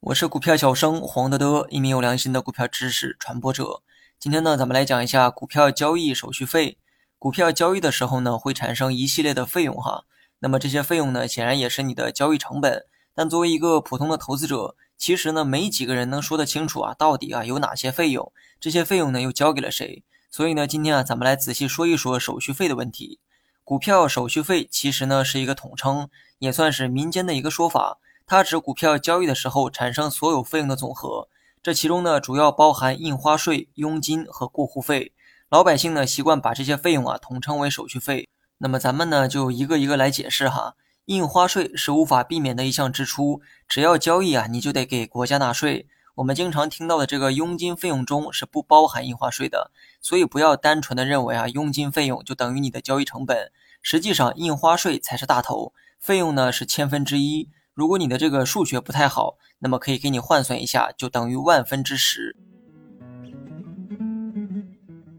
我是股票小生黄德德，一名有良心的股票知识传播者。今天呢，咱们来讲一下股票交易手续费。股票交易的时候呢，会产生一系列的费用哈。那么这些费用呢，显然也是你的交易成本。但作为一个普通的投资者，其实呢，没几个人能说得清楚啊，到底啊有哪些费用，这些费用呢又交给了谁？所以呢，今天啊，咱们来仔细说一说手续费的问题。股票手续费其实呢是一个统称，也算是民间的一个说法。它指股票交易的时候产生所有费用的总和，这其中呢主要包含印花税、佣金和过户费。老百姓呢习惯把这些费用啊统称为手续费。那么咱们呢就一个一个来解释哈。印花税是无法避免的一项支出，只要交易啊你就得给国家纳税。我们经常听到的这个佣金费用中是不包含印花税的，所以不要单纯的认为啊佣金费用就等于你的交易成本，实际上印花税才是大头，费用呢是千分之一。如果你的这个数学不太好，那么可以给你换算一下，就等于万分之十。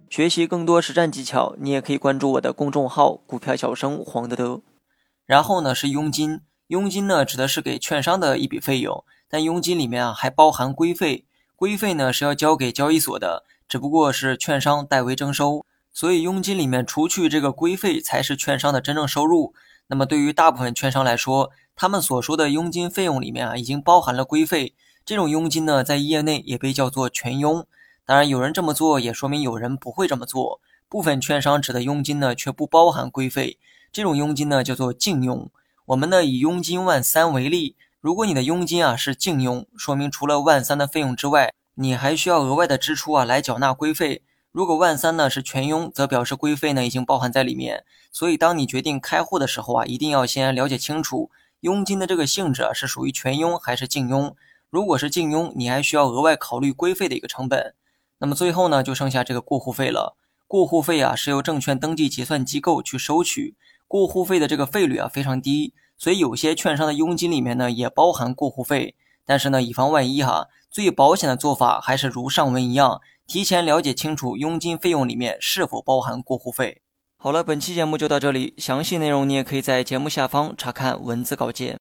学习更多实战技巧，你也可以关注我的公众号“股票小生黄德德”。然后呢是佣金，佣金呢指的是给券商的一笔费用，但佣金里面啊还包含规费，规费呢是要交给交易所的，只不过是券商代为征收，所以佣金里面除去这个规费才是券商的真正收入。那么对于大部分券商来说，他们所说的佣金费用里面啊，已经包含了规费。这种佣金呢，在业内也被叫做全佣。当然，有人这么做，也说明有人不会这么做。部分券商指的佣金呢，却不包含规费。这种佣金呢，叫做净佣。我们呢，以佣金万三为例，如果你的佣金啊是净佣，说明除了万三的费用之外，你还需要额外的支出啊来缴纳规费。如果万三呢是全佣，则表示规费呢已经包含在里面。所以，当你决定开户的时候啊，一定要先了解清楚佣金的这个性质啊是属于全佣还是净佣。如果是净佣，你还需要额外考虑规费的一个成本。那么最后呢，就剩下这个过户费了。过户费啊是由证券登记结算机构去收取，过户费的这个费率啊非常低，所以有些券商的佣金里面呢也包含过户费。但是呢，以防万一哈，最保险的做法还是如上文一样。提前了解清楚佣金费用里面是否包含过户费。好了，本期节目就到这里，详细内容你也可以在节目下方查看文字稿件。